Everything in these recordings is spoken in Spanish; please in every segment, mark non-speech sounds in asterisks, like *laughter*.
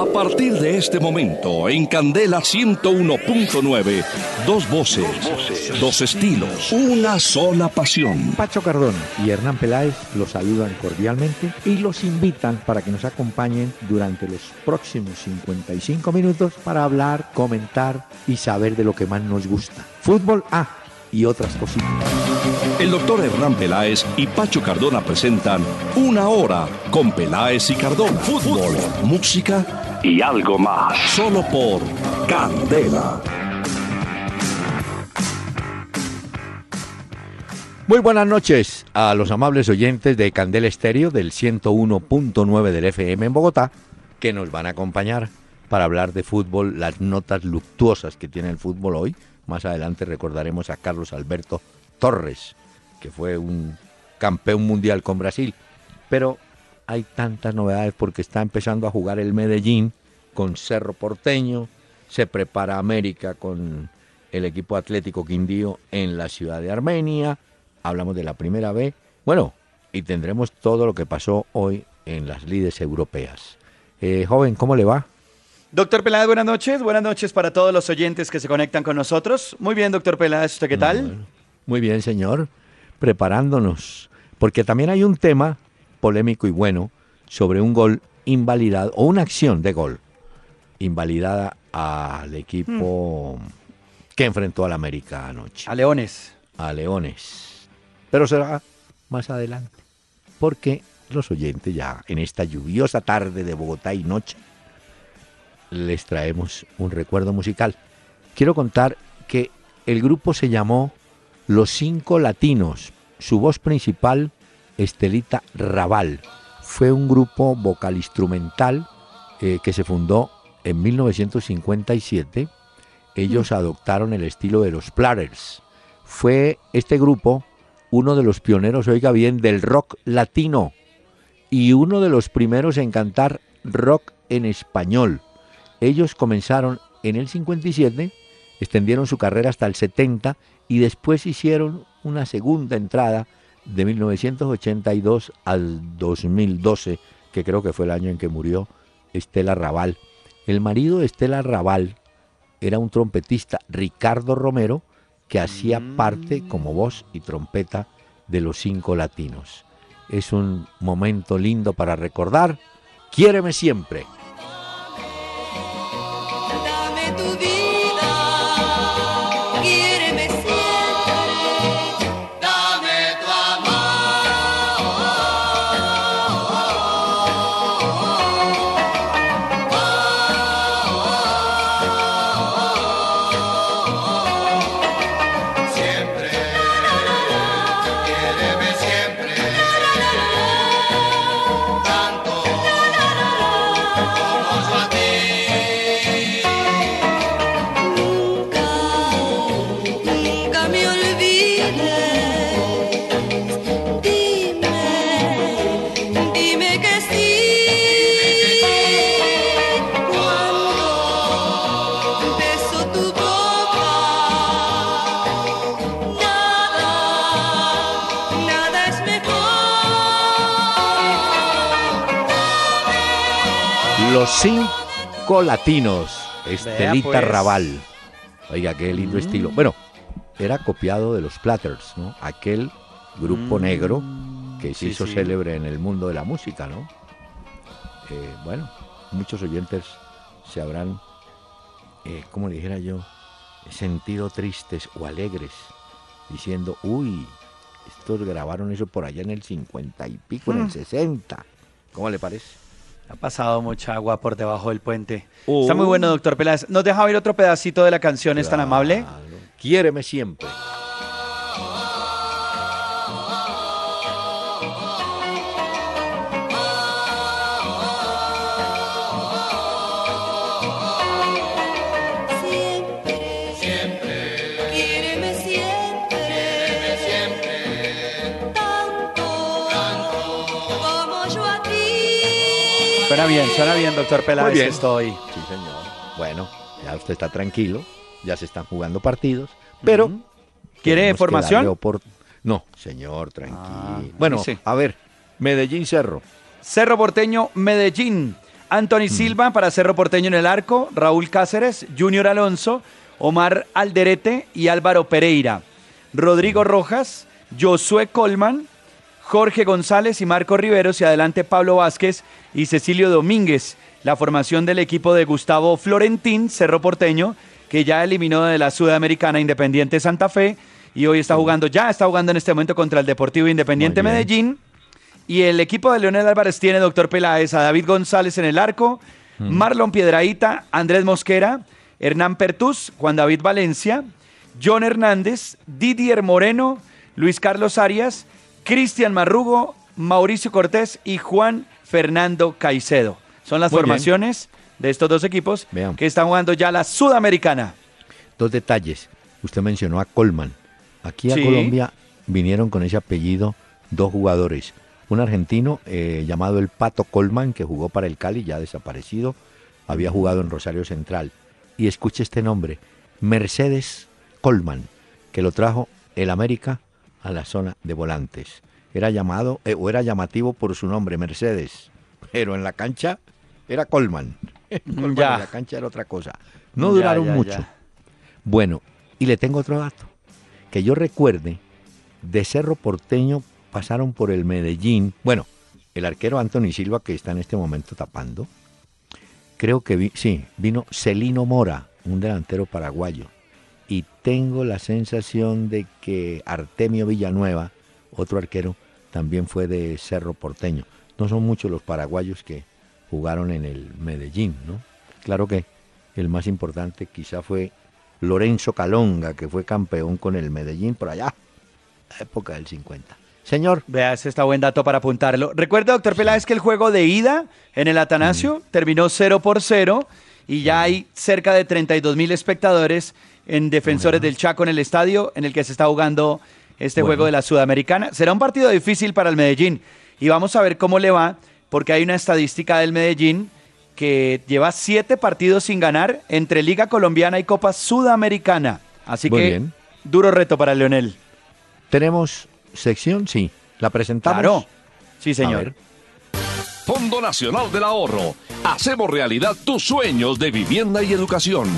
A partir de este momento, en Candela 101.9, dos voces, dos estilos, una sola pasión. Pacho Cardón y Hernán Peláez los saludan cordialmente y los invitan para que nos acompañen durante los próximos 55 minutos para hablar, comentar y saber de lo que más nos gusta. Fútbol A y otras cositas. El doctor Hernán Peláez y Pacho Cardona presentan Una Hora con Peláez y Cardona. Fútbol, música y algo más. Solo por Candela. Muy buenas noches a los amables oyentes de Candela Estéreo del 101.9 del FM en Bogotá, que nos van a acompañar para hablar de fútbol, las notas luctuosas que tiene el fútbol hoy. Más adelante recordaremos a Carlos Alberto Torres, que fue un campeón mundial con Brasil. Pero hay tantas novedades porque está empezando a jugar el Medellín con Cerro Porteño, se prepara América con el equipo Atlético Quindío en la ciudad de Armenia, hablamos de la primera B, bueno, y tendremos todo lo que pasó hoy en las lides europeas. Eh, joven, ¿cómo le va? Doctor Peláez, buenas noches. Buenas noches para todos los oyentes que se conectan con nosotros. Muy bien, doctor Peláez, ¿usted qué tal? Muy bien, señor. Preparándonos. Porque también hay un tema polémico y bueno sobre un gol invalidado, o una acción de gol invalidada al equipo que enfrentó al América anoche. A Leones. A Leones. Pero será más adelante. Porque los oyentes ya en esta lluviosa tarde de Bogotá y noche les traemos un recuerdo musical. Quiero contar que el grupo se llamó Los Cinco Latinos. Su voz principal, Estelita Raval. Fue un grupo vocal instrumental eh, que se fundó en 1957. Ellos adoptaron el estilo de los Platters. Fue este grupo uno de los pioneros, oiga bien, del rock latino y uno de los primeros en cantar rock en español. Ellos comenzaron en el 57, extendieron su carrera hasta el 70 y después hicieron una segunda entrada de 1982 al 2012, que creo que fue el año en que murió Estela Raval. El marido de Estela Raval era un trompetista, Ricardo Romero, que hacía parte como voz y trompeta de los cinco latinos. Es un momento lindo para recordar. Quiéreme siempre. Latinos. Estelita pues. Raval. Oiga, qué lindo estilo. Bueno, era copiado de los Platters, ¿no? Aquel grupo Mm. negro que se Sí, hizo sí. célebre en el mundo de la música, ¿no? Eh, bueno, muchos oyentes se habrán, eh, como le dijera yo, sentido tristes o alegres, diciendo, uy, estos grabaron eso por allá en el 50 y pico, en el 60. ¿Cómo le parece? Ha pasado mucha agua por debajo del puente. Está muy bueno, doctor Peláez. ¿Nos deja oír otro pedacito de la canción? ¿Es tan amable? Quiéreme. Siempre, Suena bien, suena bien, doctor Peláez. Muy bien. Estoy. Sí, señor. Bueno, ya usted está tranquilo, ya se están jugando partidos, pero... ¿Quiere formación? opor- No, señor, tranquilo. Ah, bueno, sí. a ver, Medellín Cerro. Cerro Porteño, Medellín. Anthony Silva para Cerro Porteño en el arco, Raúl Cáceres, Junior Alonso, Omar Alderete y Álvaro Pereira. Rodrigo Rojas, Josué Colman, Jorge González y Marco Riveros y adelante Pablo Vázquez y Cecilio Domínguez. La formación del equipo de Gustavo Florentín, Cerro Porteño, que ya eliminó de la Sudamericana Independiente Santa Fe y hoy está jugando, ya está jugando en este momento contra el Deportivo Independiente. Medellín. Y el equipo de Leonel Álvarez tiene, doctor Peláez, a David González en el arco, Marlon Piedraíta, Andrés Mosquera, Hernán Pertús, Juan David Valencia, John Hernández, Didier Moreno, Luis Carlos Arias, Cristian Marrugo, Mauricio Cortés y Juan Fernando Caicedo. Son las Muy bien. formaciones de estos dos equipos Vean. que están jugando ya la Sudamericana. Dos detalles. Usted mencionó a Colman. Aquí a Sí. Colombia vinieron con ese apellido dos jugadores. Un argentino eh, llamado el Pato Colman, que jugó para el Cali, ya desaparecido. Había jugado en Rosario Central. Y escuche este nombre, Mercedes Colman, que lo trajo el América a la zona de volantes. Era llamado, eh, o era llamativo por su nombre, Mercedes. Pero en la cancha era Colman. *laughs* Colman Ya. En la cancha era otra cosa. No Ya, duraron ya, mucho. Bueno, y le tengo otro dato. Que yo recuerde, de Cerro Porteño pasaron por el Medellín. Bueno, el arquero Anthony Silva, que está en este momento tapando. Creo que vi- sí, vino Celino Mora, un delantero paraguayo. Y tengo la sensación de que Artemio Villanueva, otro arquero, también fue de Cerro Porteño. No son muchos los paraguayos que jugaron en el Medellín, ¿no? Claro que el más importante quizá fue Lorenzo Calonga, que fue campeón con el Medellín por allá, la época del 50. Señor, Vea, ese está buen dato para apuntarlo. Recuerda, doctor Peláez, que el juego de ida en el Atanasio terminó 0 por 0 y ya hay cerca de 32 mil espectadores en Defensores del Chaco en el estadio en el que se está jugando este Bueno. juego de la Sudamericana. Será un partido difícil para el Medellín y vamos a ver cómo le va porque hay una estadística del Medellín que lleva siete partidos sin ganar entre Liga Colombiana y Copa Sudamericana. Así Muy que bien. duro reto para Leonel. ¿tenemos sección? Sí. ¿La presentamos? Claro. Sí, señor. Fondo Nacional del Ahorro. Hacemos realidad tus sueños de vivienda y educación.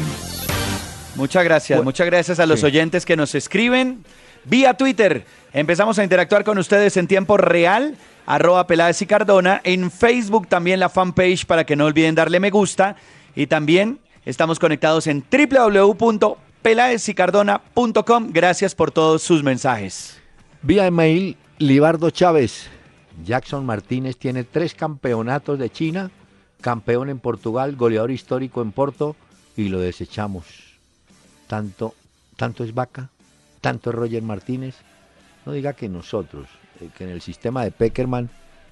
Muchas gracias, Bueno, muchas gracias a los sí. oyentes que nos escriben vía Twitter. Empezamos a interactuar con ustedes en tiempo real, arroba Peláez y Cardona, en Facebook también la fanpage para que no olviden darle me gusta y también estamos conectados en www.pelaezycardona.com. Gracias por todos sus mensajes. Vía email, Libardo Chávez. Jackson Martínez tiene tres campeonatos de China, campeón en Portugal, goleador histórico en Porto, y lo desechamos. Tanto, tanto es Vaca, tanto es Roger Martínez. No diga que nosotros, eh, que en el sistema de Peckerman,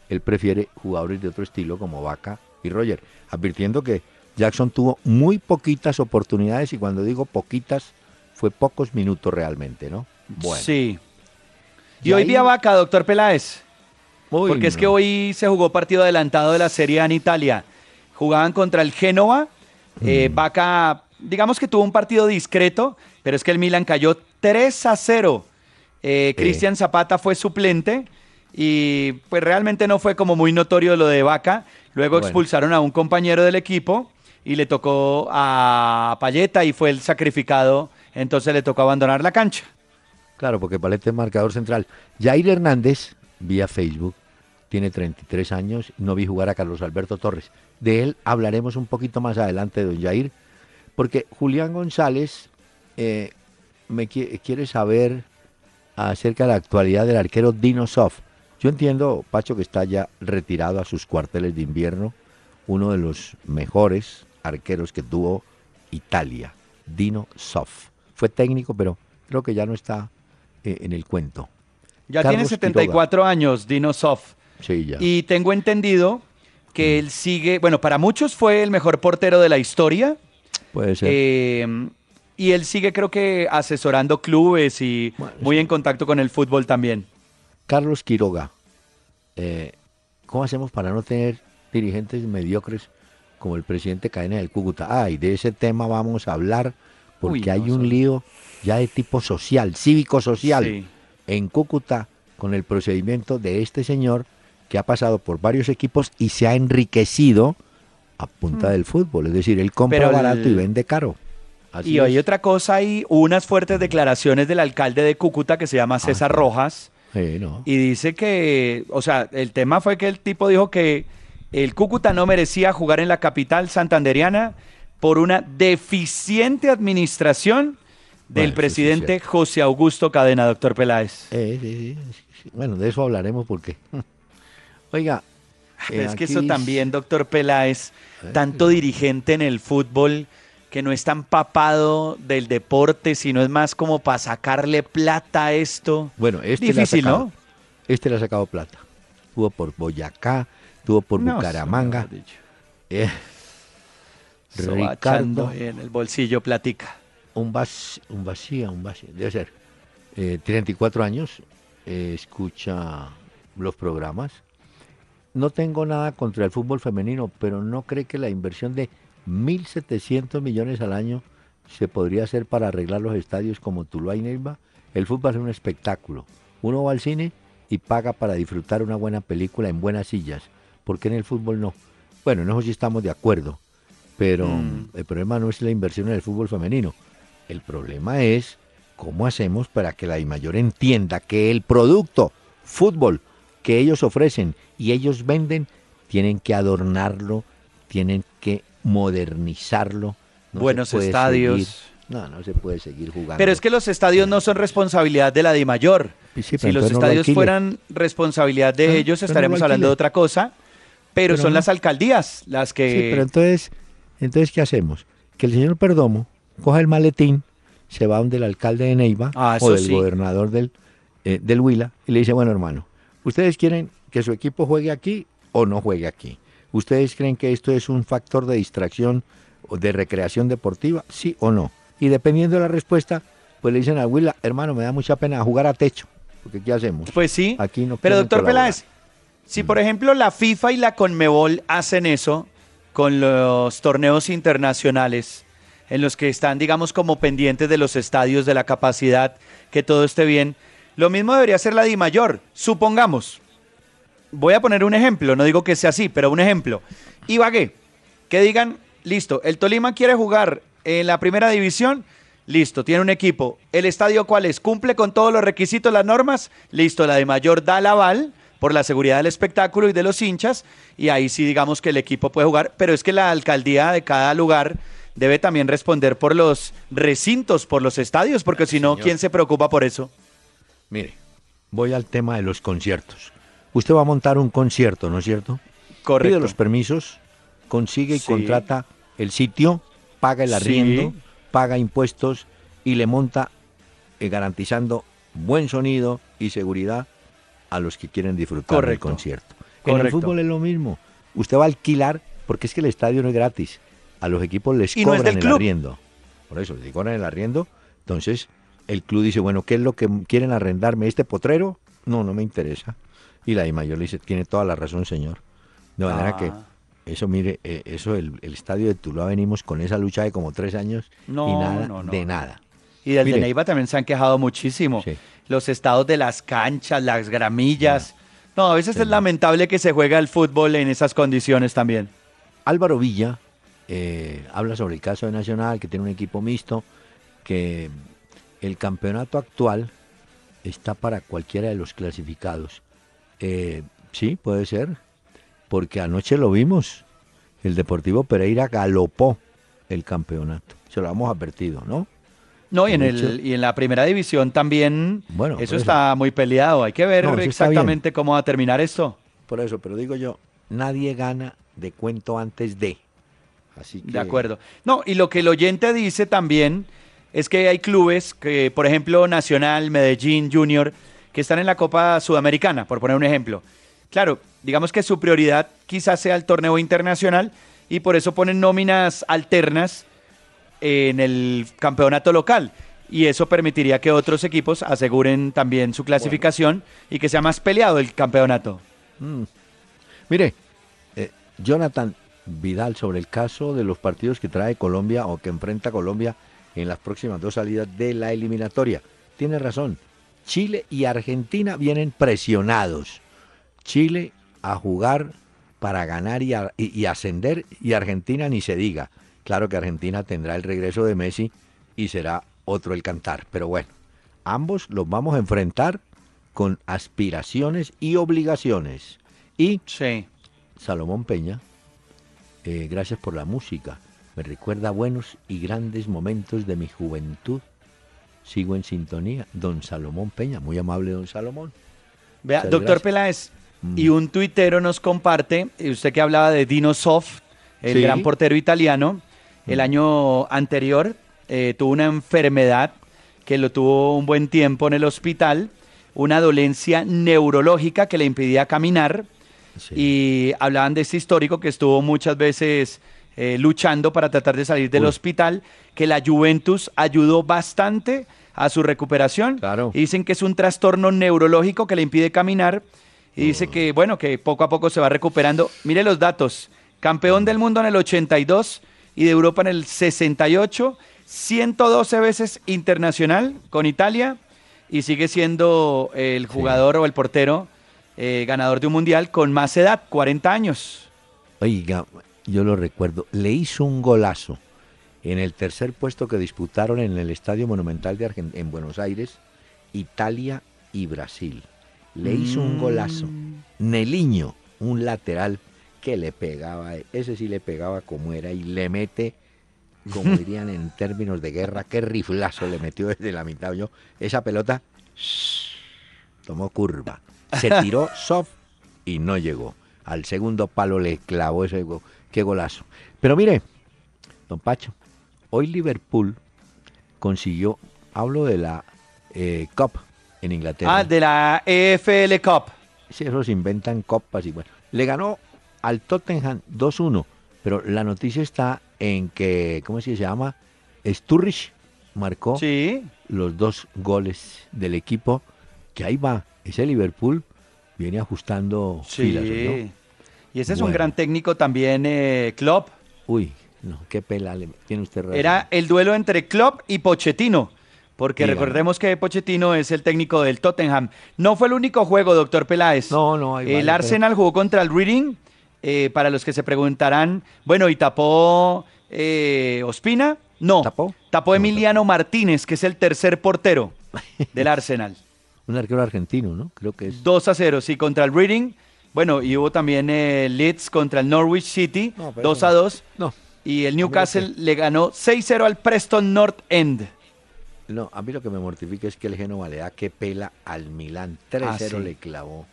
él prefiere jugadores de otro estilo como Vaca y Roger, advirtiendo que Jackson tuvo muy poquitas oportunidades y cuando digo poquitas, fue pocos minutos realmente, ¿no? Bueno. Sí. Y, Y hoy ahí- día vaca, doctor Peláez. Uy, Porque es que hoy se jugó partido adelantado de la Serie A en Italia. Jugaban contra el Génova. Eh, Mm. Digamos que tuvo un partido discreto, pero es que el Milan cayó 3 a 0. Eh, Cristian Zapata fue suplente y pues realmente no fue como muy notorio lo de Vaca. Luego Bueno. expulsaron a un compañero del equipo y le tocó a Payeta y fue el sacrificado. Entonces le tocó abandonar la cancha. Claro, porque Paleta es marcador central. Jair Hernández, vía Facebook, tiene 33 años. No vi jugar a Carlos Alberto Torres. De él hablaremos un poquito más adelante, don Jair, porque Julián González eh, me qui- quiere saber acerca de la actualidad del arquero Dino Sof. Yo entiendo, Pacho, que está ya retirado a sus cuarteles de invierno, uno de los mejores arqueros que tuvo Italia, Dino Sof. Fue técnico, pero creo que ya no está eh, en el cuento. Ya Carlos tiene 74 años, Dino Sof. Sí, ya. Y tengo entendido que él sigue, bueno, para muchos fue el mejor portero de la historia. Puede ser. eh, y él sigue, creo que, asesorando clubes y Bueno, muy en contacto con el fútbol también. Carlos Quiroga, eh, ¿cómo hacemos para no tener dirigentes mediocres como el presidente Cadena del Cúcuta? Ah, y de ese tema vamos a hablar porque Uy, no, hay un lío ya de tipo social, cívico-social, Sí. en Cúcuta con el procedimiento de este señor que ha pasado por varios equipos y se ha enriquecido a punta del fútbol. Es decir, él compra Pero el- barato y vende caro. Así y hay otra cosa ahí, unas fuertes declaraciones del alcalde de Cúcuta que se llama César sí. Rojas. Sí, no. Y dice que, o sea, el tema fue que el tipo dijo que el Cúcuta no merecía jugar en la capital santanderiana por una deficiente administración del Bueno, es presidente. José Augusto Cadena, doctor Peláez. Eh, sí, sí, sí. Bueno, de eso hablaremos porque. *laughs* Oiga. Eh, es que aquí eso es- también, doctor Peláez, Eh, tanto dirigente en el fútbol que no es tan papado del deporte, sino es más como para sacarle plata a esto. Bueno, este le ha Difícil, sacado- ¿no? Este le ha sacado plata. Tuvo por Boyacá, tuvo por No, Bucaramanga. Eh, Ricardo, en el bolsillo platica. un, vas, un vacía, un vacía, debe ser. Eh, 34 años, eh, escucha los programas. No tengo nada contra el fútbol femenino, pero no cree que la inversión de 1.700 millones al año se podría hacer para arreglar los estadios como Tuluá y Neiva. El fútbol es un espectáculo. Uno va al cine y paga para disfrutar una buena película en buenas sillas. ¿Por qué en el fútbol no? Bueno, en eso sí estamos de acuerdo. Pero Mm. el problema no es la inversión en el fútbol femenino. El problema es cómo hacemos para que la mayor entienda que el producto fútbol que ellos ofrecen y ellos venden tienen que adornarlo, tienen que modernizarlo. No Buenos estadios. seguir- no, no se puede seguir jugando. Pero es que los estadios no son responsabilidad de la DIMAYOR. Sí, sí, si los entonces no lo estadios fueran responsabilidad de Ah, ellos, no estaremos hablando de otra cosa. Pero, Pero son las alcaldías las que... Sí, pero entonces, entonces ¿qué hacemos? Que el señor Perdomo coja el maletín, se va donde el alcalde de Neiva Ah, o del sí. gobernador del, eh, del Huila y le dice, bueno hermano, ¿ustedes quieren que su equipo juegue aquí o no juegue aquí? ¿Ustedes creen que esto es un factor de distracción o de recreación deportiva? ¿Sí o no? Y dependiendo de la respuesta, pues le dicen al Huila, hermano, me da mucha pena jugar a techo, porque ¿qué hacemos? Pues sí. Aquí no Pero doctor colaborar. Peláez, si por ejemplo la FIFA y la Conmebol hacen eso con los torneos internacionales, en los que están, digamos, como pendientes de los estadios, de la capacidad, que todo esté bien, lo mismo debería hacer la DIMAYOR. Supongamos, voy a poner un ejemplo, no digo que sea así, pero un ejemplo. Ibagué, que digan, listo, el Tolima quiere jugar en la primera división, listo, tiene un equipo. ¿El estadio cuál es? ¿Cumple con todos los requisitos, las normas? Listo, la de mayor da el aval por la seguridad del espectáculo y de los hinchas, y ahí sí digamos que el equipo puede jugar, pero es que la alcaldía de cada lugar debe también responder por los recintos, por los estadios, porque si no. ¿quién se preocupa por eso? Mire, voy al tema de los conciertos. Usted va a montar un concierto, ¿no es cierto? Correcto. Pide los permisos, consigue y Sí. contrata el sitio, paga el Sí. arriendo, paga impuestos y le monta eh, garantizando buen sonido y seguridad a los que quieren disfrutar Correcto. del concierto. En el Correcto. fútbol es lo mismo. Usted va a alquilar, porque es que el estadio no es gratis. A los equipos les Y cobran el arriendo. Por eso, les cobran el arriendo. Entonces, el club dice, bueno, ¿qué es lo que quieren arrendarme? ¿Este potrero? No, no me interesa. Y la de mayor le dice, tiene toda la razón, señor. De manera Ah. que eso, mire, eh, eso, el, el estadio de Tuluá venimos con esa lucha de como tres años y No, nada no, no, de nada. Y del Mire. de Neiva también se han quejado muchísimo. Sí. Los estados de las canchas, las gramillas. No, a veces es lamentable que se juega el fútbol en esas condiciones también. Álvaro Villa eh, habla sobre el caso de Nacional, que tiene un equipo mixto, que el campeonato actual está para cualquiera de los clasificados. Eh, sí, puede ser, porque anoche lo vimos. El Deportivo Pereira galopó el campeonato. Se lo hemos advertido, ¿no? No, y en, el, y en la primera división también Bueno, eso eso. está muy peleado. Hay que ver No, exactamente cómo va a terminar esto. Por eso, pero digo yo, nadie gana de cuento antes de. Así que, De acuerdo. No, y lo que el oyente dice también es que hay clubes que, por ejemplo, Nacional, Medellín, Junior, que están en la Copa Sudamericana, por poner un ejemplo. Claro, digamos que su prioridad quizás sea el torneo internacional y por eso ponen nóminas alternas en el campeonato local. Y eso permitiría que otros equipos aseguren también su clasificación y que sea más peleado el campeonato. Mm. Mire, eh, Jonathan Vidal sobre el caso de los partidos que trae Colombia o que enfrenta Colombia en las próximas dos salidas de la eliminatoria. Tiene razón. Chile y Argentina vienen presionados. Chile a jugar para ganar y, a- y- y ascender y Argentina ni se diga. Claro que Argentina tendrá el regreso de Messi y será otro el cantar. Pero bueno, ambos los vamos a enfrentar con aspiraciones y obligaciones. Y Sí. Salomón Peña, eh, gracias por la música. Me recuerda buenos y grandes momentos de mi juventud. Sigo en sintonía. Don Salomón Peña, muy amable don Salomón. Vea, Muchas doctor gracias. Peláez, Mm. y un tuitero nos comparte, y usted que hablaba de Dino Soft, el Sí. gran portero italiano, el Mm. año anterior eh, tuvo una enfermedad que lo tuvo un buen tiempo en el hospital, una dolencia neurológica que le impedía caminar, Sí. y hablaban de este histórico que estuvo muchas veces eh, luchando para tratar de salir del Uy. hospital, que la Juventus ayudó bastante a su recuperación. Claro. Y dicen que es un trastorno neurológico que le impide caminar. Y dice Oh. que, bueno, que poco a poco se va recuperando. Mire los datos. Campeón del mundo en el 82 y de Europa en el 68. 112 veces internacional con Italia. Y sigue siendo el jugador o el portero eh, ganador de un mundial con más edad, 40 años. Oiga, yo lo recuerdo. Le hizo un golazo en el tercer puesto que disputaron en el Estadio Monumental de Argen- en Buenos Aires, Italia y Brasil. Le hizo un golazo. Neliño, un lateral que le pegaba, ese sí le pegaba como era y le mete, como *laughs* dirían en términos de guerra, qué riflazo le metió desde la mitad. Yo, esa pelota tomó curva, se *laughs* tiró soft y no llegó. Al segundo palo le clavó ese go- qué golazo. Pero mire, don Pacho, hoy Liverpool consiguió, hablo de la eh, Cup en Inglaterra. Ah, de la EFL Cup. Sí, esos inventan copas y bueno. Le ganó al Tottenham 2-1, pero la noticia está en que, ¿cómo se llama? Sturridge marcó Sí. los dos goles del equipo, que ahí va, ese Liverpool viene ajustando filas, ¿no? Y ese es un gran técnico también, eh, Klopp. Uy, no, qué pela tiene usted razón. Era el duelo entre Klopp y Pochettino. Porque Dígame. recordemos que Pochettino es el técnico del Tottenham. No fue el único juego, doctor Peláez. No, no, ahí El vale, Arsenal jugó contra el Reading. eh, para los que se preguntarán, bueno, ¿y tapó eh, Ospina? No. ¿Tapó? Tapó No, Emiliano Martínez, que es el tercer portero *laughs* del Arsenal. Un arquero argentino, ¿no? Creo que es. 2 a 0, sí, contra el Reading. Bueno, y hubo también eh, Leeds contra el Norwich City, No, pero 2 a 2. No, Y el Newcastle le ganó 6-0 al Preston North End. no, a mí lo que me mortifica es que el Génova le da que pela al Milán. 3-0 Ah, sí. le clavó.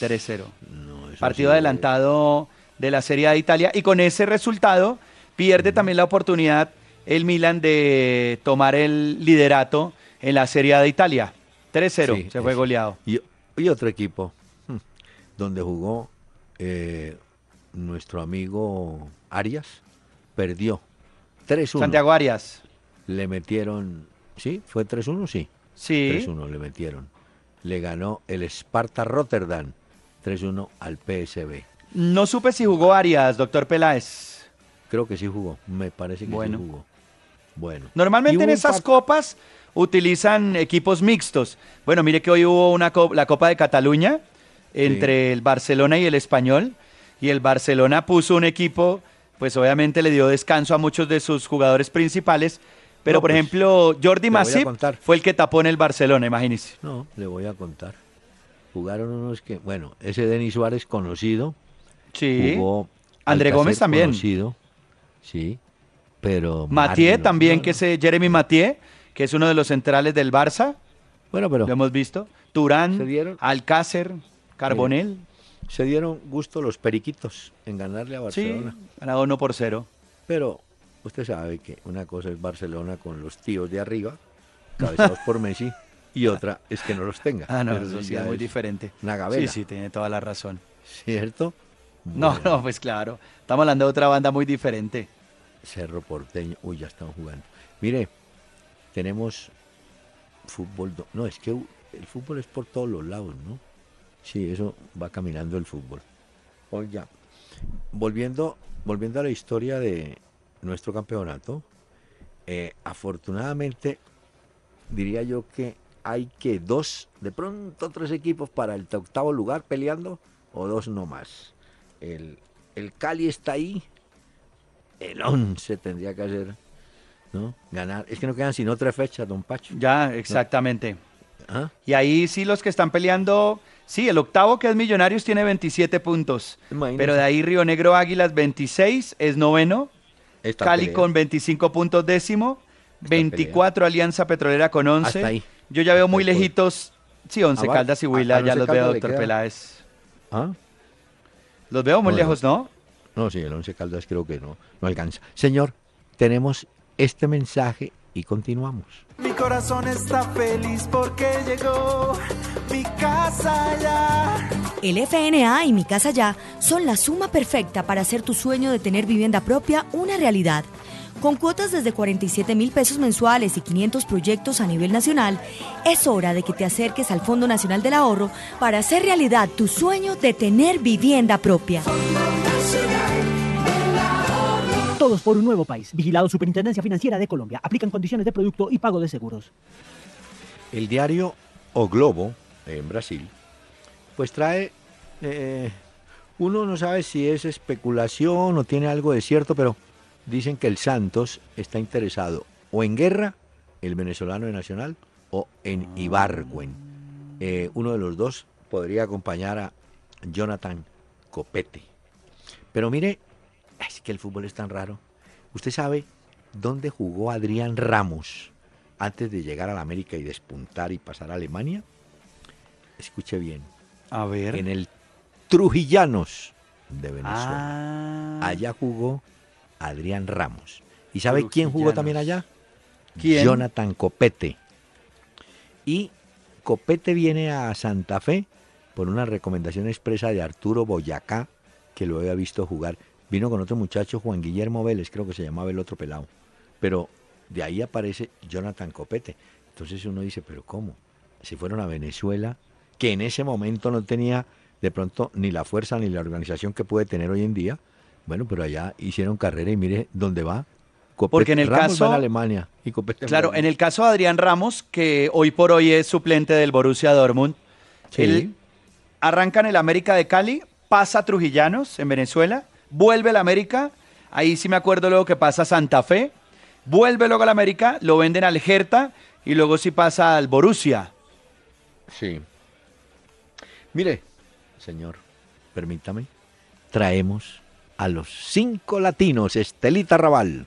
3-0. No, Partido sí, adelantado de la Serie A de Italia. Y con ese resultado pierde también la oportunidad el Milan de tomar el liderato en la Serie A de Italia. 3-0, Sí, se fue eso. goleado. Y, y otro equipo donde jugó eh, nuestro amigo Arias, perdió 3-1. Santiago Arias. Le metieron, ¿sí? ¿Fue 3-1? Sí. Sí. 3-1 le metieron. Le ganó el Sparta Rotterdam 3-1 al PSB. No supe si jugó Arias, doctor Peláez. Creo que sí jugó, me parece que Bueno. sí jugó. Bueno. Normalmente en esas copas utilizan equipos mixtos. Bueno, mire que hoy hubo una co- la Copa de Cataluña entre el Barcelona y el Español y el Barcelona puso un equipo, pues obviamente le dio descanso a muchos de sus jugadores principales, pero No, por pues, ejemplo Jordi Masip fue el que tapó en el Barcelona, imagínese. No, le voy a contar. Jugaron unos que, bueno, ese Denis Suárez conocido, Sí. jugó André Gómez también. Conocido, sí, pero Mathieu Marino, también, no, que es eh, Jeremy Mathieu, que es uno de los centrales del Barça, Bueno, pero lo hemos visto. Turán, Alcácer, Carbonell. se dieron gusto los periquitos en ganarle a Sí, Barcelona. ganado 1 por 0. Pero usted sabe que una cosa es Barcelona con los tíos de arriba, cabezados por *laughs* Messi, y otra es que no los tenga. Ah, no, eso sí es muy diferente. Una Sí, sí, tiene toda la razón. ¿cierto? No, Bueno, no, pues claro. Estamos hablando de otra banda muy diferente. Cerro Porteño, uy, ya están jugando. Mire, tenemos fútbol, no, es que el fútbol es por todos los lados, ¿no? Sí, eso va caminando el fútbol. Oiga, volviendo, volviendo a la historia de nuestro campeonato, eh, afortunadamente diría yo que hay que dos, de pronto tres equipos para el octavo lugar peleando, o dos no más. El el Cali está ahí. El 11 tendría que hacer, ¿no? Ganar. Es que no quedan sino tres fechas, don Pacho. Ya, exactamente. ¿Ah? Y ahí sí los que están peleando, sí, el octavo que es Millonarios tiene 27 puntos. Pero de ahí Río Negro Águilas 26 es noveno. Esta Cali pelea. con 25 puntos décimo. Esta 24 Alianza Petrolera con 11. Hasta ahí. Yo ya veo muy Hasta ahí. lejitos. Sí, 11 Ah, Caldas y a- Huila, a ya 11 los veo, Caldas doctor queda. Peláez. ¿Ah? Los veo muy No, lejos, ¿no? No, sí, el 11 Caldas creo que no, no alcanza. Señor, tenemos este mensaje y continuamos. Mi corazón está feliz porque llegó mi casa ya. El FNA y Mi Casa Ya son la suma perfecta para hacer tu sueño de tener vivienda propia una realidad. Con cuotas desde 47 mil pesos mensuales y 500 proyectos a nivel nacional, es hora de que te acerques al Fondo Nacional del Ahorro para hacer realidad tu sueño de tener vivienda propia. Todos por un nuevo país. Vigilado Superintendencia Financiera de Colombia. Aplican condiciones de producto y pago de seguros. El diario O Globo, en Brasil, pues trae, eh, uno no sabe si es especulación o tiene algo de cierto, pero dicen que el Santos está interesado o en guerra, el venezolano de Nacional, o en Ibargüen. Eh, uno de los dos podría acompañar a Jonathan Copete. Pero mire, es que el fútbol es tan raro. ¿Usted sabe dónde jugó Adrián Ramos antes de llegar a la América y despuntar y pasar a Alemania? Escuche bien, A ver. en el Trujillanos de Venezuela. Ah, Allá jugó Adrián Ramos. ¿Y sabe quién jugó también allá? ¿Quién? Jonathan Copete. Y Copete viene a Santa Fe por una recomendación expresa de Arturo Boyacá, que lo había visto jugar. Vino con otro muchacho, Juan Guillermo Vélez, creo que se llamaba el otro pelado. Pero de ahí aparece Jonathan Copete. Entonces uno dice, pero ¿cómo? Si fueron a Venezuela, que en ese momento no tenía de pronto ni la fuerza ni la organización que puede tener hoy en día. Bueno, pero allá hicieron carrera y mire dónde va. Copete, Porque en el Ramos caso- va en Alemania y Copete Claro, en el caso de Adrián Ramos, que hoy por hoy es suplente del Borussia Dortmund, Sí. él arranca en el América de Cali, pasa a Trujillanos en Venezuela, vuelve al América, ahí sí me acuerdo luego que pasa a Santa Fe, vuelve luego al América, lo venden al Hertha y luego sí pasa al Borussia. Sí. Mire, señor, permítame, traemos a los cinco latinos, Estelita Raval.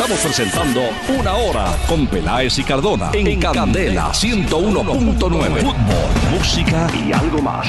Estamos presentando Una Hora con Peláez y Cardona en Candela 101.9. Fútbol, música y algo más.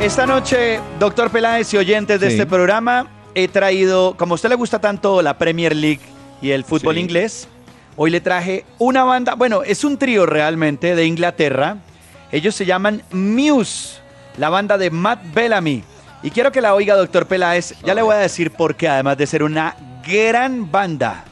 Esta noche, doctor Peláez y oyentes de Sí. este programa, he traído, como a usted le gusta tanto la Premier League y el fútbol Sí. inglés, hoy le traje una banda, bueno, es un trío realmente de Inglaterra. Ellos se llaman Muse, la banda de Matt Bellamy. Y quiero que la oiga, doctor Peláez. Ya le voy a decir por qué, además de ser una gran banda.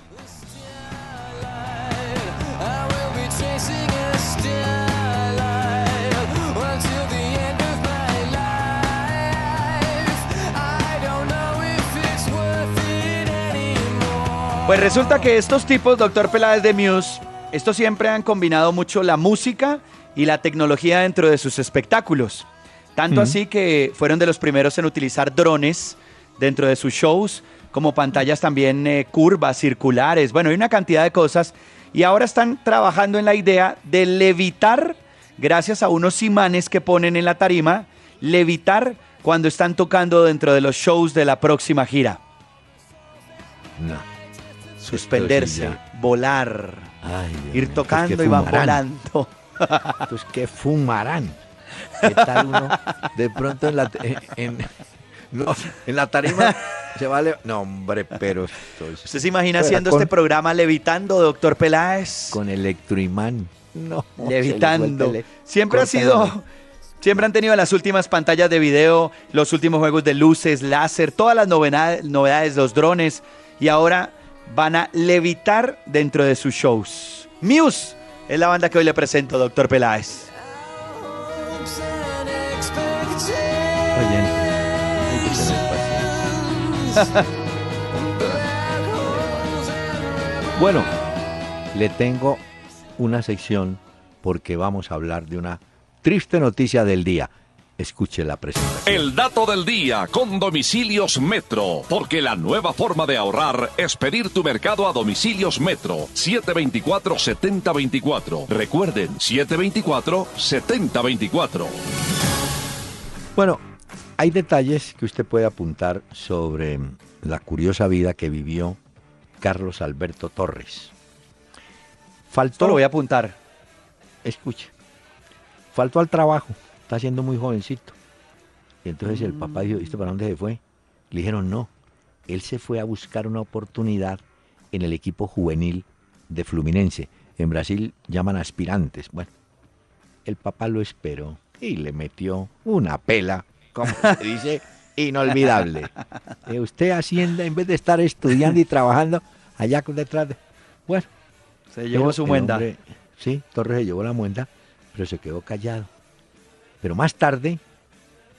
Pues resulta que estos tipos, doctor Peláez de Muse, estos siempre han combinado mucho la música y la tecnología dentro de sus espectáculos. Tanto así que fueron de los primeros en utilizar drones dentro de sus shows, como pantallas también eh, curvas, circulares, bueno, hay una cantidad de cosas. Y ahora están trabajando en la idea de levitar, gracias a unos imanes que ponen en la tarima, levitar cuando están tocando dentro de los shows de la próxima gira. No. Suspenderse, volar, Ay, ir mío, tocando pues y fumarán. volando. *laughs* Pues que fumarán. ¿Qué tal uno de pronto en la, en, no, en la tarima se vale? No, hombre, pero esto es ¿Usted se imagina haciendo con- este programa levitando, doctor Peláez? con electroimán. No, *laughs* le levitando. Siempre ha sido, siempre han tenido las últimas pantallas de video, los últimos juegos de luces, láser, todas las novedades, novedades, los drones, y ahora van a levitar dentro de sus shows. Muse es la banda que hoy le presento, doctor Peláez. Oye, hay que tener. Bueno, le tengo una sección porque vamos a hablar de una triste noticia del día. Escuche la presentación. El dato del día con domicilios Metro, porque la nueva forma de ahorrar es pedir tu mercado a domicilios Metro 724-7024. Recuerden, 724-7024. Bueno, hay detalles que usted puede apuntar sobre la curiosa vida que vivió Carlos Alberto Torres. Faltó, Esto lo voy a apuntar. escuche, faltó al trabajo, está siendo muy jovencito. Y entonces el papá dijo, ¿esto para dónde se fue? Le dijeron, no, él se fue a buscar una oportunidad en el equipo juvenil de Fluminense. En Brasil llaman aspirantes. Bueno, el papá lo esperó y le metió una pela, como se *laughs* dice, inolvidable. Eh, usted haciendo, en vez de estar estudiando y trabajando allá detrás de... Bueno, Se llevó su muenda. hombre- sí, Torres se llevó la muenda, pero se quedó callado. Pero más tarde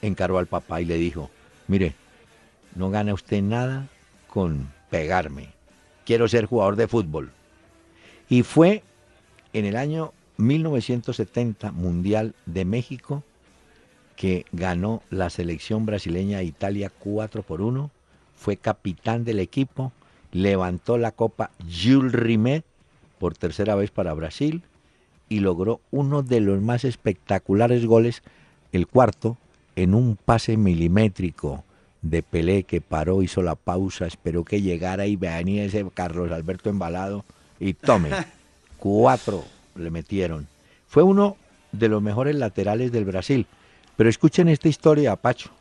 encaró al papá y le dijo, mire, no gana usted nada con pegarme. Quiero ser jugador de fútbol. Y fue en el año 1970 Mundial de México que ganó la selección brasileña a Italia 4 por 1, fue capitán del equipo, levantó la copa Jules Rimet por tercera vez para Brasil y logró uno de los más espectaculares goles, el cuarto, en un pase milimétrico de Pelé que paró, hizo la pausa, esperó que llegara y venía ese Carlos Alberto embalado y tome, *laughs* cuatro le metieron. Fue uno de los mejores laterales del Brasil. Pero escuchen esta historia, Pacho.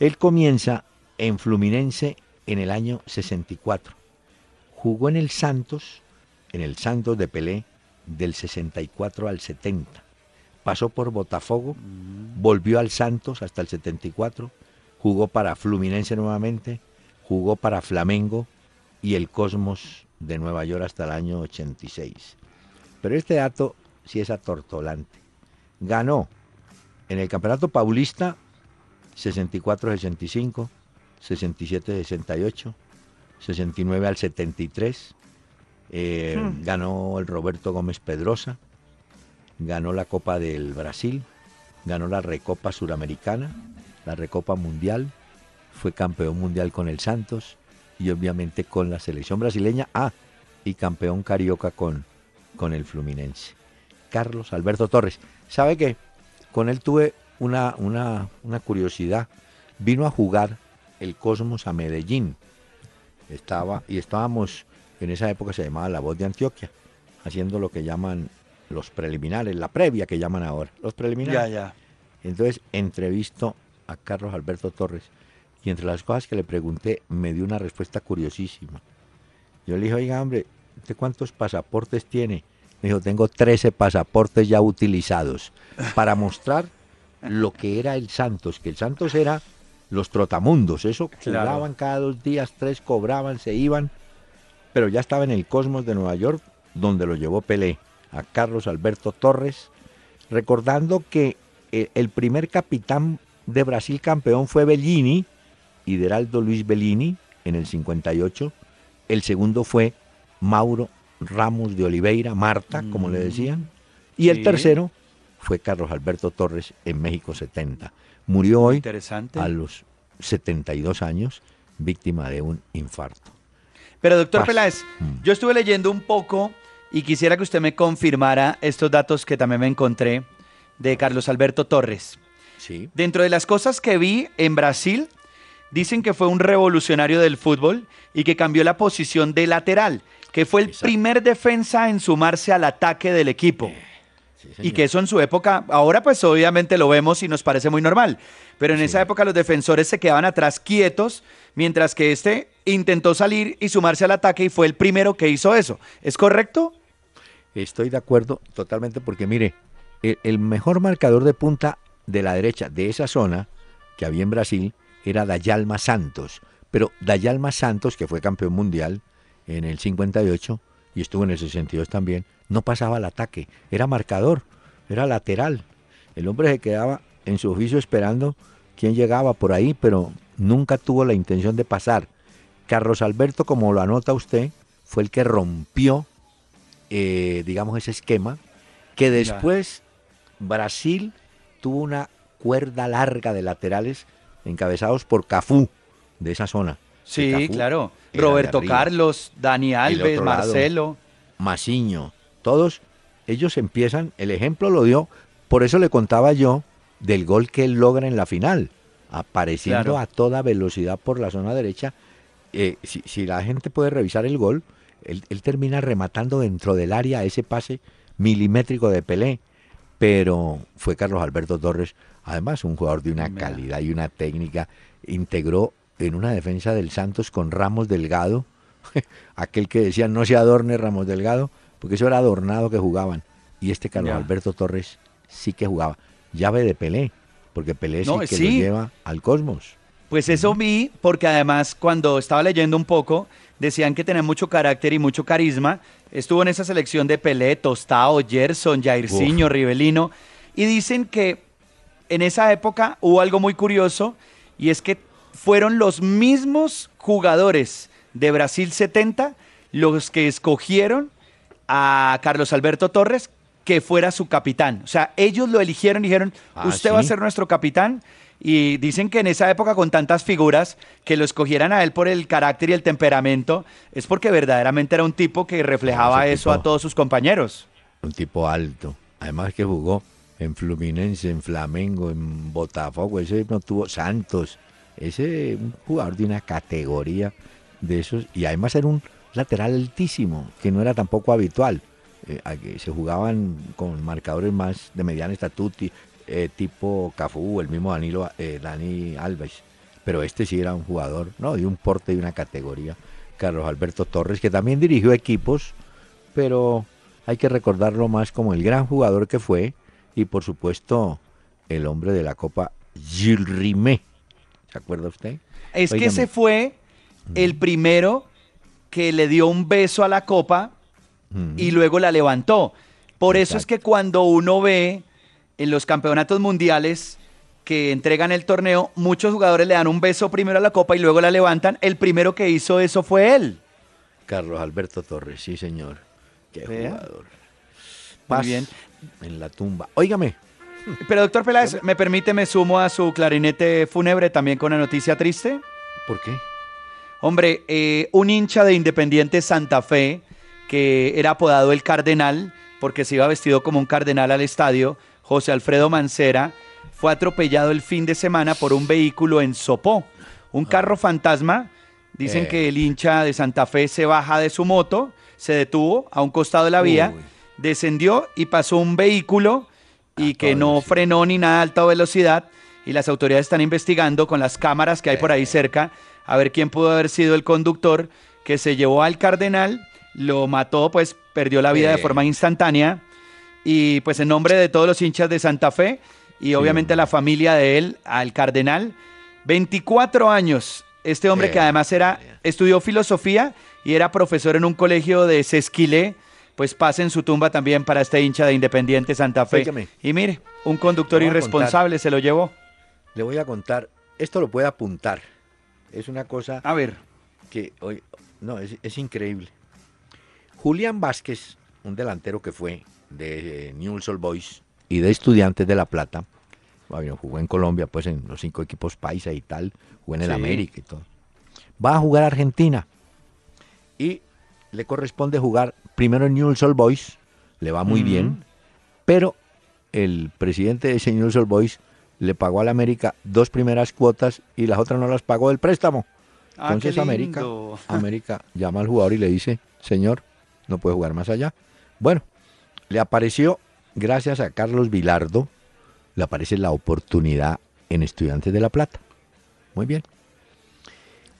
Él comienza en Fluminense en el año 64. Jugó en el Santos, en el Santos de Pelé, del 64 al 70. Pasó por Botafogo, volvió al Santos hasta el 74, jugó para Fluminense nuevamente, jugó para Flamengo y el Cosmos de Nueva York hasta el año 86. Pero este dato sí es atortolante. Ganó en el Campeonato Paulista 64-65, 67-68, 69 al 73. Eh, Ganó el Roberto Gómez Pedrosa, ganó la Copa del Brasil, ganó la Recopa Suramericana, la Recopa Mundial, fue campeón mundial con el Santos y obviamente con la selección brasileña. Ah, y campeón carioca con, con el Fluminense. Carlos Alberto Torres. ¿Sabe qué? Con él tuve una, una, una curiosidad. Vino a jugar el Cosmos a Medellín. Estaba, y estábamos, en esa época se llamaba La Voz de Antioquia, haciendo lo que llaman los preliminares, la previa que llaman ahora, los preliminares. Ya, ya. Entonces entrevisto a Carlos Alberto Torres y entre las cosas que le pregunté me dio una respuesta curiosísima. Yo le dije, oiga hombre, ¿usted cuántos pasaportes tiene? Me dijo, tengo 13 pasaportes ya utilizados para mostrar lo que era el Santos, que el Santos era los trotamundos, eso Claro. jugaban cada dos días, tres cobraban, se iban, pero ya estaba en el Cosmos de Nueva York, donde lo llevó Pelé, a Carlos Alberto Torres, recordando que eh, el primer capitán de Brasil campeón fue Bellini, Hideraldo Luis Bellini, en el 58. El segundo fue Mauro Ramos de Oliveira, Marta, como le decían. Y el tercero fue Carlos Alberto Torres en México 70. Murió hoy Interesante. a los 72 años, víctima de un infarto. Pero doctor Paz. Peláez, Mm. yo estuve leyendo un poco y quisiera que usted me confirmara estos datos que también me encontré de Carlos Alberto Torres. Sí. Dentro de las cosas que vi en Brasil, dicen que fue un revolucionario del fútbol y que cambió la posición de lateral, que fue el Exacto. primer defensa en sumarse al ataque del equipo. sí, Y que eso en su época, ahora pues obviamente lo vemos y nos parece muy normal, pero en Sí. esa época los defensores se quedaban atrás quietos, mientras que este intentó salir y sumarse al ataque y fue el primero que hizo eso. ¿Es correcto? Estoy de acuerdo totalmente porque mire, el, mejor marcador de punta de la derecha de esa zona que había en Brasil era Dayalma Santos. Pero Dayalma Santos, que fue campeón mundial en el 58 y estuvo en el 62 también, no pasaba al ataque, era marcador, era lateral. El hombre se quedaba en su oficio esperando quién llegaba por ahí, pero nunca tuvo la intención de pasar. Carlos Alberto, como lo anota usted, fue el que rompió eh, digamos, ese esquema, que después Brasil tuvo una cuerda larga de laterales encabezados por Cafú de esa zona. Sí, claro. Roberto. Carlos, Dani Alves. Marcelo. Masiño, todos ellos empiezan, el ejemplo lo dio, por eso le contaba yo del gol que él logra en la final, apareciendo Claro. a toda velocidad por la zona derecha. Eh, si, si la gente puede revisar el gol, él, él termina rematando dentro del área ese pase milimétrico de Pelé, pero fue Carlos Alberto Torres, además un jugador de una Mira. calidad y una técnica, integró en una defensa del Santos con Ramos Delgado, *laughs* aquel que decía no se adorne Ramos Delgado, porque eso era adornado que jugaban. Y este Carlos Ya. Alberto Torres sí que jugaba. Llave de Pelé, porque Pelé es No, el que sí. lo lleva al cosmos. Pues eso vi porque además cuando estaba leyendo un poco decían que tenía mucho carácter y mucho carisma. Estuvo en esa selección de Pelé, Tostao, Gerson, Jairzinho, Rivelino y dicen que en esa época hubo algo muy curioso y es que fueron los mismos jugadores de Brasil 70 los que escogieron a Carlos Alberto Torres que fuera su capitán. O sea, ellos lo eligieron y dijeron, Ah, usted va a ser nuestro capitán. Y dicen que en esa época con tantas figuras que lo escogieran a él por el carácter y el temperamento, es porque verdaderamente era un tipo que reflejaba eso a todos sus compañeros. Un tipo alto. Además que jugó en Fluminense, en Flamengo, en Botafogo. Ese no tuvo Santos. Ese un jugador de una categoría de esos. Y además era un lateral altísimo, que no era tampoco habitual. Eh, se jugaban con marcadores más de mediana estatura, eh, tipo Cafú, el mismo Danilo, eh, Dani Alves. Pero este sí era un jugador, ¿no? De un porte y una categoría. Carlos Alberto Torres, que también dirigió equipos, pero hay que recordarlo más como el gran jugador que fue y por supuesto el hombre de la Copa Gilles Rimet. ¿Se acuerda usted? Es que ese fue el primero que le dio un beso a la copa Y luego la levantó. Por eso es que cuando uno ve en los campeonatos mundiales que entregan el torneo, muchos jugadores le dan un beso primero a la copa y luego la levantan. El primero que hizo eso fue él. Carlos Alberto Torres, sí señor. Qué Vea. jugador. Muy bien. en la tumba. Óigame, Pero doctor Peláez, ¿me permite, me sumo a su clarinete fúnebre también con una noticia triste? ¿por qué? Hombre, eh, un hincha de Independiente Santa Fe, que era apodado el Cardenal, porque se iba vestido como un cardenal al estadio, José Alfredo Mancera, fue atropellado el fin de semana por un vehículo en Sopó. Un carro fantasma. Dicen Eh. que el hincha de Santa Fe se baja de su moto, se detuvo a un costado de la vía, Uy. descendió y pasó un vehículo y A que no velocidad. frenó ni nada a alta velocidad y las autoridades están investigando con las cámaras que hay por ahí cerca a ver quién pudo haber sido el conductor que se llevó al cardenal, lo mató, pues perdió la vida de forma instantánea y pues en nombre de todos los hinchas de Santa Fe y obviamente hombre. la familia de él, al cardenal, 24 años, este hombre que además era, estudió filosofía y era profesor en un colegio de Sesquilé, pues pase en su tumba también para este hincha de Independiente Santa Fe. Y mire, un conductor irresponsable se lo llevó. Le voy a contar, esto lo puede apuntar. Es una cosa A ver, que hoy no es, es increíble. Julián Vázquez, un delantero que fue de eh, Newell's Old Boys y de Estudiantes de La Plata. Bueno, jugó en Colombia, pues en los cinco equipos paisa y tal, jugó en el Sí. América y todo. Va a jugar a Argentina y le corresponde jugar primero en Newell's Old Boys, le va muy bien, pero el presidente de ese Newell's Old Boys le pagó a la América dos primeras cuotas y las otras no las pagó del préstamo. Ah, Entonces América. América llama al jugador y le dice, señor, no puede jugar más allá. Bueno, le apareció, gracias a Carlos Vilardo, le aparece la oportunidad en Estudiantes de La Plata. Muy bien.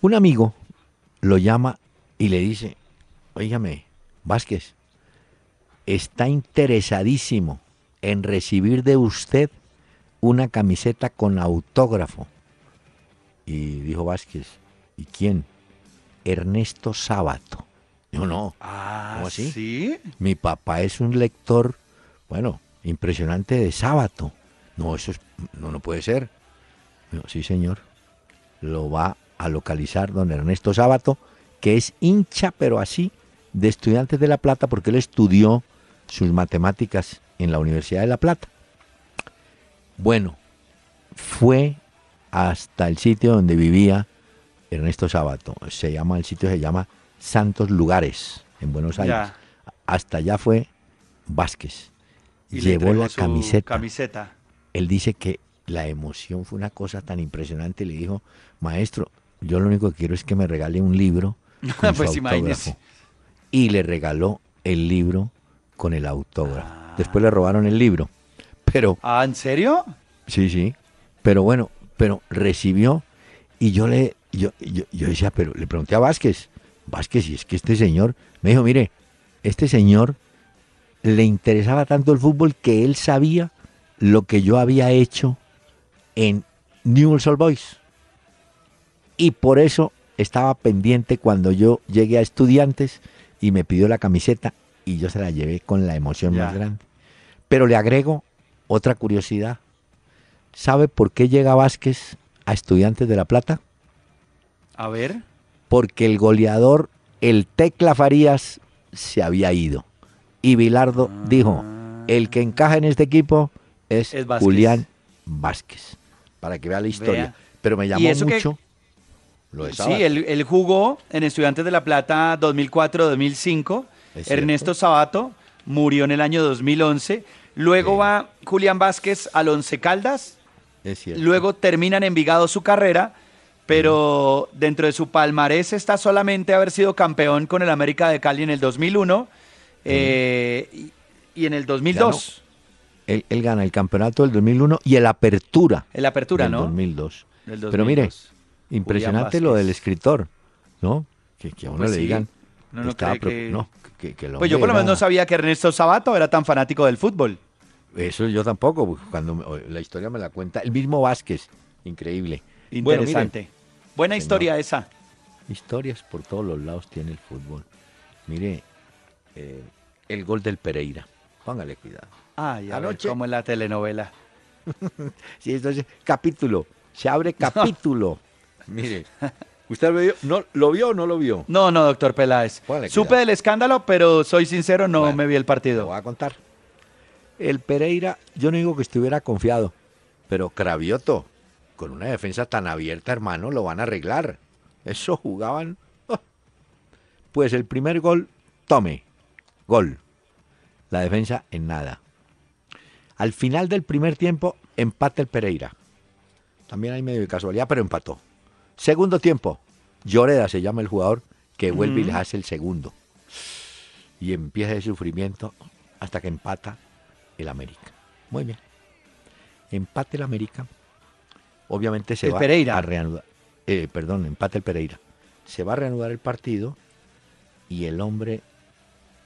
Un amigo lo llama y le dice, oígame, Vázquez, está interesadísimo en recibir de usted una camiseta con autógrafo. Y dijo Vázquez, ¿y quién? Ernesto Sábato. Yo no. Ah, ¿Cómo así? ¿sí? Mi papá es un lector, bueno, impresionante de Sábato. No, eso es, no, no puede ser. Sí, señor. Lo va a localizar don Ernesto Sábato, que es hincha, pero así, de Estudiantes de La Plata, porque él estudió sus matemáticas en la Universidad de La Plata. Bueno, fue hasta el sitio donde vivía Ernesto Sábato. Se llama, el sitio se llama Santos Lugares, en Buenos Aires. Ya. Hasta allá fue Vázquez. Y Llevó la camiseta. camiseta. Él dice que la emoción fue una cosa tan impresionante. Le dijo, maestro, yo lo único que quiero es que me regale un libro *laughs* con Pues su. Y le regaló el libro con el autógrafo. Ah. Después le robaron el libro. Pero Ah, ¿en serio? Sí, sí. Pero bueno, pero recibió y yo le, yo, yo, yo decía, pero le pregunté a Vázquez, Vázquez, y es que este señor, me dijo, mire, este señor le interesaba tanto el fútbol que él sabía lo que yo había hecho en Newell's Old Boys. Y por eso estaba pendiente cuando yo llegué a estudiantes y me pidió la camiseta y yo se la llevé con la emoción Ya. más grande. Pero le agrego otra curiosidad. ¿Sabe por qué llega Vázquez a Estudiantes de La Plata? A ver. Porque el goleador, el Tecla Farías, se había ido. Y Bilardo dijo, el que encaja en este equipo es, Es Vázquez. Julián Vázquez. Para que vea la historia. Vea. Pero me ¿Y llamó que- mucho lo de Sí, él, él jugó en Estudiantes de La Plata 2004-2005. Es cierto. Ernesto Sabato murió en el año 2011. Luego Sí. va Julián Vázquez al Once Caldas. Es cierto. Luego termina en Envigado su carrera, pero dentro de su palmarés está solamente haber sido campeón con el América de Cali en el 2001 eh, y, y en el 2002. él, él gana el campeonato del 2001 y el Apertura El Apertura, del ¿no? 2002. Del Pero mire, 2002. impresionante lo del escritor, ¿no? Que, que a uno Pues le sí. digan... No estaba cree que- no, que- que el Pues yo por lo menos no sabía que Ernesto Sabato era tan fanático del fútbol. Eso yo tampoco, cuando me- la historia me la cuenta el mismo Vázquez. Increíble. Bueno, mire, Interesante. Buena historia esa. historias por todos los lados tiene el fútbol. Mire, eh, el gol del Pereira. Póngale cuidado. Ay, a ver Anoche- cómo en la telenovela. *laughs* Sí, entonces, capítulo. Se abre *laughs* capítulo. Mire, ¿usted lo vio? ¿No, ¿Lo vio o no lo vio? No, no, doctor Peláez. Póngale Supe cuidado. del escándalo, pero soy sincero, no Bueno, me vi el Lo partido. voy a contar. El Pereira, yo no digo que estuviera confiado, pero Cravioto, con una defensa tan abierta, hermano, lo van a arreglar. Eso jugaban. ¡oh! Pues el primer gol, tome, gol. La defensa en nada. Al final del primer tiempo, empata el Pereira. También hay medio de casualidad, pero empató. Segundo tiempo, Lloreda se llama el jugador que vuelve y le hace el segundo. Y empieza el sufrimiento hasta que empata el América. Muy bien. Empate el América. Obviamente se El va Pereira. a reanudar. eh, perdón, empate el Pereira. Se va a reanudar el partido y el hombre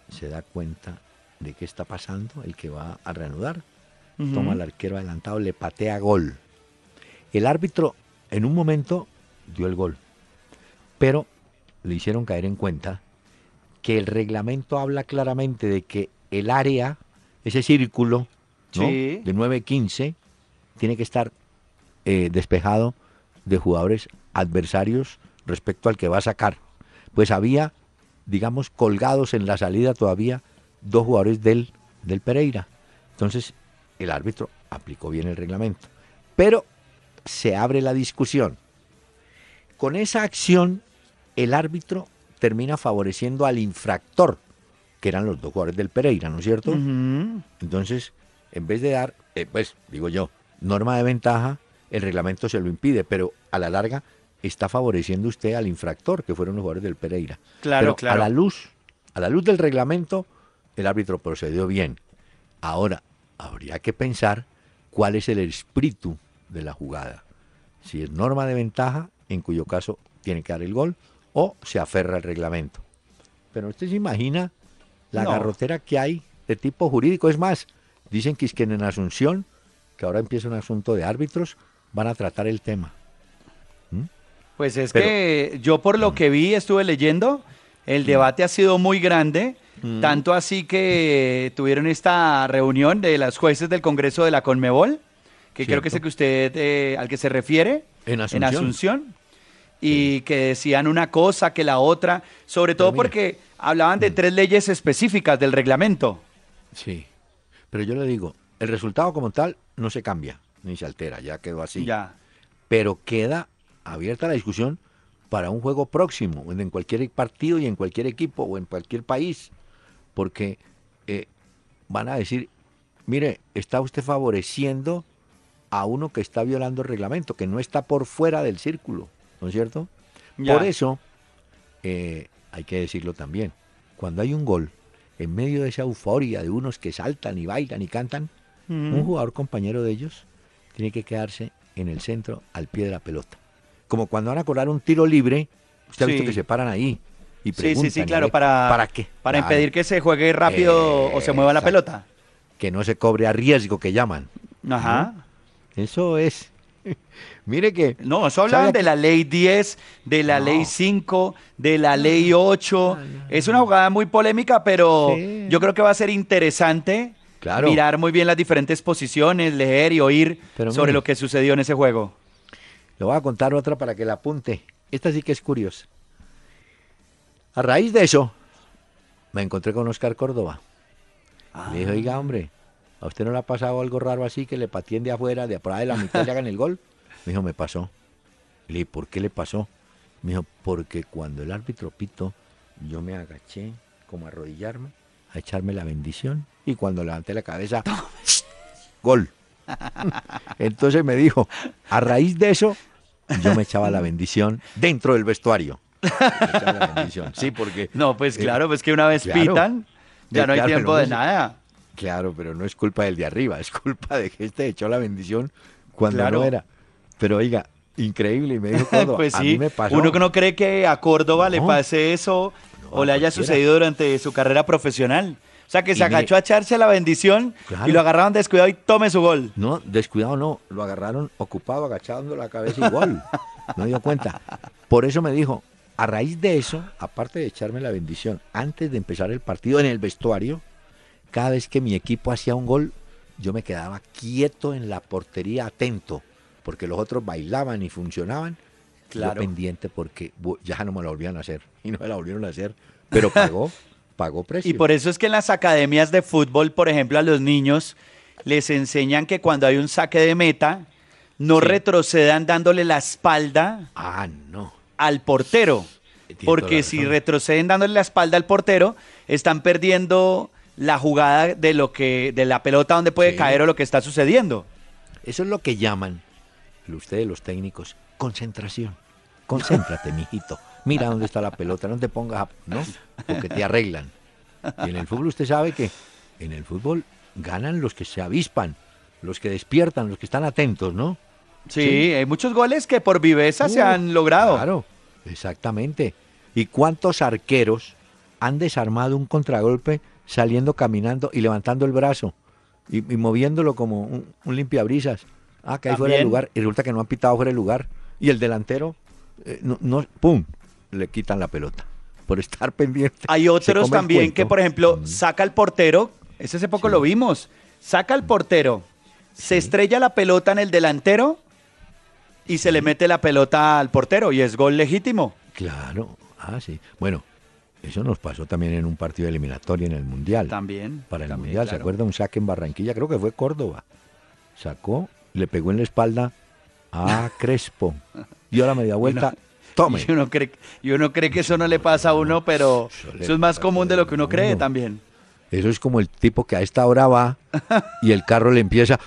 se da cuenta de qué está pasando, el que va a reanudar. Toma al arquero adelantado, le patea gol. El árbitro en un momento dio el gol, pero le hicieron caer en cuenta que el reglamento habla claramente de que el área, ese círculo ¿no? Sí. de 9-15, tiene que estar eh, despejado de jugadores adversarios respecto al que va a sacar. Pues había, digamos, colgados en la salida todavía dos jugadores del, del Pereira. Entonces, el árbitro aplicó bien el reglamento. Pero se abre la discusión. Con esa acción, el árbitro termina favoreciendo al infractor, que eran los dos jugadores del Pereira, ¿no es cierto? Entonces, en vez de dar, eh, pues digo yo, norma de ventaja, el reglamento se lo impide, pero a la larga está favoreciendo usted al infractor, que fueron los jugadores del Pereira. Claro, Pero claro. A la luz, a la luz del reglamento, el árbitro procedió bien. Ahora, habría que pensar cuál es el espíritu de la jugada. Si es norma de ventaja, en cuyo caso tiene que dar el gol, o se aferra al reglamento. Pero usted se imagina la No. garrotera que hay de tipo jurídico. Es más, dicen que es que en Asunción, que ahora empieza un asunto de árbitros, van a tratar el tema. Pues es Pero- Mm. que yo por lo que vi, estuve leyendo, el debate ha sido muy grande, Mm. tanto así que tuvieron esta reunión de las jueces del Congreso de la Conmebol, que creo que es el que usted, eh, al que se refiere, En Asunción. Asunción, y que decían una cosa que la otra, sobre todo porque hablaban de tres leyes específicas del reglamento. Sí. Pero yo le digo, el resultado como tal no se cambia, ni se altera, ya quedó así. Ya. Pero queda abierta la discusión para un juego próximo, en cualquier partido y en cualquier equipo o en cualquier país. Porque eh, van a decir, mire, está usted favoreciendo a uno que está violando el reglamento, que no está por fuera del círculo, ¿no es cierto? Ya. Por eso, eh, hay que decirlo también, cuando hay un gol, en medio de esa euforia de unos que saltan y bailan y cantan, Mm. un jugador compañero de ellos tiene que quedarse en el centro al pie de la pelota. Como cuando van a cobrar un tiro libre, usted ha visto que se paran ahí y Sí, sí, sí, claro, ve- para, ¿Para qué? Para Claro, impedir que se juegue rápido o se mueva la Exacto. pelota. Que no se cobre a riesgo, que llaman. Ajá. Eso es. *laughs* Mire que... No, eso hablaban ¿sabe de la ley 10, de la No. ley 5, de la ley 8. Es una jugada muy polémica, pero Sí. yo creo que va a ser interesante Claro. mirar muy bien las diferentes posiciones, leer y oír Pero sobre mire. lo que sucedió en ese juego. Le voy a contar otra para que la apunte. Esta sí que es curiosa. A raíz de eso, me encontré con Oscar Córdoba. Le dije, oiga, hombre, ¿a usted no le ha pasado algo raro así que le pateen de afuera, de ahí de la mitad y hagan el gol? Me dijo, me pasó. Le dije, ¿por qué le pasó? Me dijo, porque cuando el árbitro pito, yo me agaché como a arrodillarme, a echarme la bendición, y cuando levanté la cabeza, *laughs* gol. Entonces me dijo, a raíz de eso, yo me echaba la bendición dentro del vestuario. Me echaba la bendición. Sí, porque... *laughs* No, pues eh, claro, pues que una vez claro. pitan, ya Eh, no hay claro, tiempo no de nada. Claro, pero no es culpa del de arriba, es culpa de que este echó la bendición cuando Claro. no era. Pero oiga, increíble, y me dijo *laughs* Córdoba, pues a sí, mí me pasó. uno que no cree que a Córdoba le No. pase eso O le haya sucedido durante su carrera profesional. O sea, que Y se mire- agachó a echarse la bendición Claro. y lo agarraron descuidado y tome su gol. No, descuidado no, lo agarraron ocupado, agachando la cabeza igual. No dio cuenta. Por eso me dijo, a raíz de eso, aparte de echarme la bendición, antes de empezar el partido en el vestuario, cada vez que mi equipo hacía un gol, yo me quedaba quieto en la portería, atento, porque los otros bailaban y funcionaban. Claro. Yo pendiente porque ya no me la volvían a hacer. *laughs* Y no me la volvieron a hacer. Pero pagó, *laughs* pagó precio. Y por eso es que en las academias de fútbol, por ejemplo, a los niños les enseñan que cuando hay un saque de meta, no Sí. retrocedan dándole la espalda Ah, no. al portero. Porque si retroceden dándole la espalda al portero, están perdiendo la jugada de lo que de la pelota donde puede Sí. caer o lo que está sucediendo. Eso es lo que llaman, ustedes los técnicos, concentración. Concéntrate, mijito. Mira dónde está la pelota, no te pongas, a- ¿no? Porque te arreglan. Y en el fútbol usted sabe que en el fútbol ganan los que se avispan, los que despiertan, los que están atentos, ¿no? Sí, Sí. hay muchos goles que por viveza se han logrado. Claro, exactamente. ¿Y cuántos arqueros han desarmado un contragolpe saliendo caminando y levantando el brazo y, y moviéndolo como un, un limpiabrisas? Ah, que ahí fuera de También. lugar y resulta que no han pitado fuera de lugar. Y el delantero, eh, no, no- ¡pum! Le quitan la pelota por estar pendiente. Hay otros el también que, por ejemplo, Mm. saca al portero, ese hace poco Sí. lo vimos, saca al portero, se estrella la pelota en el delantero y se le mete la pelota al portero y es gol legítimo. Claro, ah, sí. Bueno, Eso nos pasó también en un partido eliminatorio en el Mundial. También. Para el también, Mundial, ¿se acuerda? Un saque en Barranquilla, creo que fue Córdoba. Sacó, le pegó en la espalda a Crespo. Dio la media *laughs* vuelta. Tome. Y uno, cree, y uno cree que eso no le pasa a uno, pero Eso es más común de lo que uno cree uno. también. Eso es como el tipo que a esta hora va *laughs* y el carro le empieza.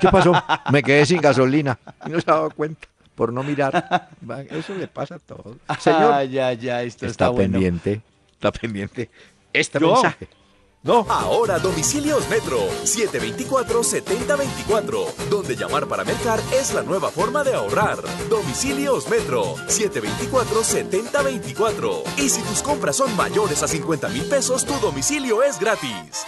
¿Qué pasó? Me quedé sin gasolina. Y no se ha dado cuenta por no mirar. Eso le pasa a todos. *laughs* Señor, Ah, ya, ya, esto está, está, bueno. pendiente. Está pendiente. Este Yo. mensaje. No. Ahora domicilios Metro 724-7024, donde llamar para mercar es la nueva forma de ahorrar. Domicilios Metro 724-7024. Y si tus compras son mayores a 50 mil pesos, tu domicilio es gratis.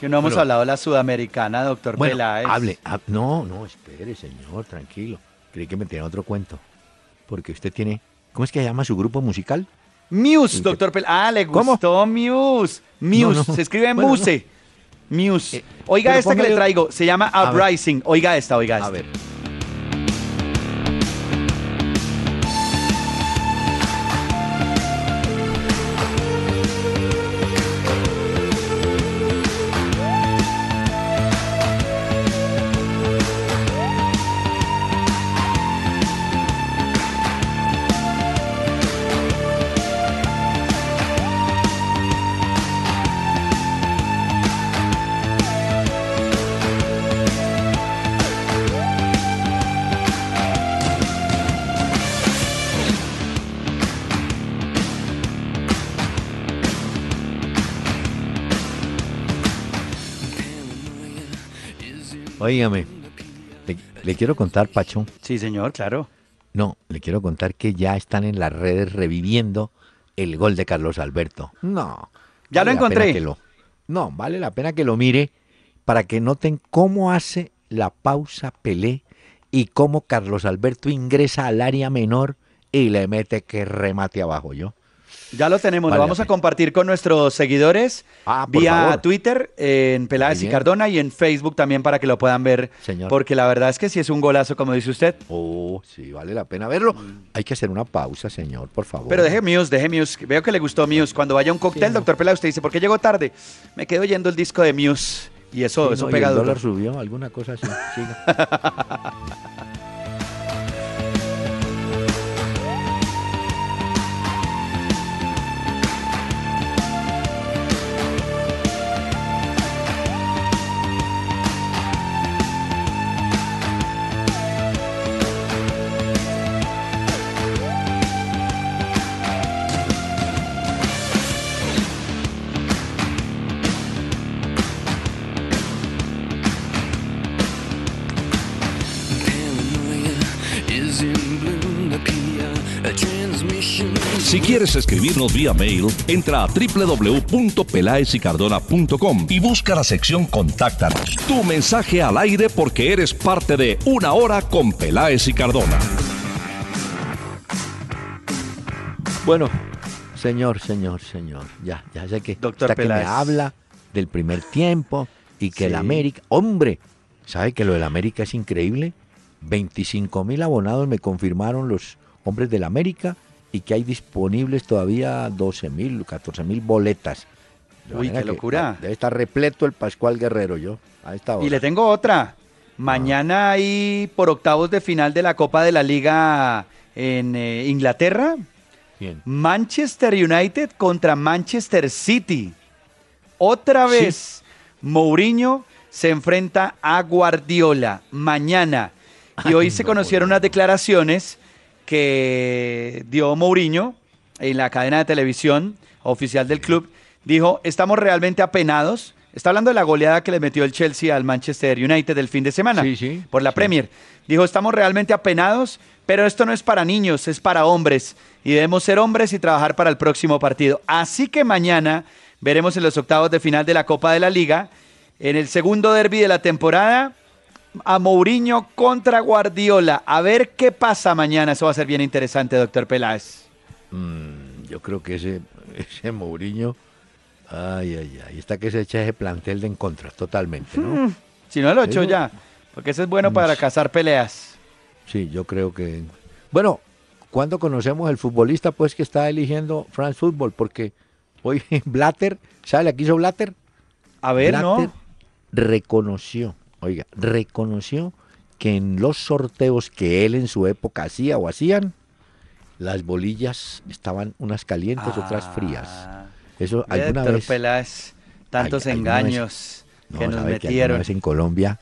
Que no hemos Bueno. hablado de la sudamericana, doctor Bueno, Peláez. hable. hab- no, no, espere, señor, tranquilo. Creí que me tenía otro cuento. Porque usted tiene. ¿Cómo es que llama su grupo musical? Muse, doctor Peláez. Ah, le ¿Cómo? gustó Muse. Muse, No, no. se escribe Bueno, Muse. Muse. Eh, oiga esta que le traigo, se llama. Uprising. Oiga esta, oiga esta. A ver. Óigame, le, le quiero contar, Pacho. Sí, señor, claro. No, le quiero contar que ya están en las redes reviviendo el gol de Carlos Alberto. No. Ya lo vale encontré. lo- no, vale la pena que lo mire para que noten cómo hace la pausa Pelé y cómo Carlos Alberto ingresa al área menor y le mete que remate abajo yo. Ya lo tenemos, Vale lo vamos a compartir con nuestros seguidores Ah, vía favor. Twitter, en Peláez y. Cardona y en Facebook también para que lo puedan ver. Señor. Porque la verdad es que sí es un golazo, como dice usted. Oh, sí, vale la pena verlo. Hay que hacer una pausa, señor, por favor. Pero deje Muse, deje Muse. Veo que le gustó Muse. Cuando vaya a un cóctel, Sí, doctor Peláez, usted dice, ¿por qué llegó tarde? Me quedo oyendo el disco de Muse. Y eso, Sí, eso no, y pega el dólar subió, alguna cosa así. Siga. *laughs* quieres escribirnos vía mail, entra a www.pelaesicardona.com y busca la sección Contáctanos. Tu mensaje al aire porque eres parte de Una Hora con Peláez y Cardona. Bueno, señor, señor, señor. Ya, ya sé que Doctor que me habla del primer tiempo y que el. América, hombre, ¿sabe que lo del América es increíble? 25 mil abonados me confirmaron los hombres del América y que hay disponibles todavía 12 mil, 14 mil boletas. De Uy, qué locura. ah, Debe estar repleto el Pascual Guerrero yo a esta hora. Y le tengo otra. Mañana hay por octavos de final de la Copa de la Liga en eh, Inglaterra. Bien. Manchester United contra Manchester City. Otra Sí. vez, Mourinho se enfrenta a Guardiola mañana. Y hoy Ay, se no, conocieron por unas declaraciones que dio Mourinho en la cadena de televisión oficial del club. Dijo, estamos realmente apenados. Está hablando de la goleada que le metió el Chelsea al Manchester United el fin de semana Sí, sí, por la sí. Premier. Dijo, estamos realmente apenados, pero esto no es para niños, es para hombres. Y debemos ser hombres y trabajar para el próximo partido. Así que mañana veremos en los octavos de final de la Copa de la Liga, en el segundo derby de la temporada, a Mourinho contra Guardiola. A ver qué pasa mañana. Eso va a ser bien interesante, doctor Peláez. Mm, yo creo que ese, ese Mourinho, ay, ay, ay, está que se echa ese plantel de en contra, totalmente, ¿no? Si no, lo Eso- ya. Porque eso es bueno para cazar peleas. Sí, yo creo que... Bueno, ¿cuándo conocemos el futbolista pues que está eligiendo France Football? Porque hoy *laughs* Blatter, ¿sabe la que hizo Blatter? A ver, Blatter ¿no? reconoció, oiga, reconoció que en los sorteos que él en su época hacía o hacían, las bolillas estaban unas calientes, otras frías. Ah, Eso alguna vez... Peláez, tantos Ay, alguna vez- engaños No, que nos ¿sabe que alguna metieron. vez en Colombia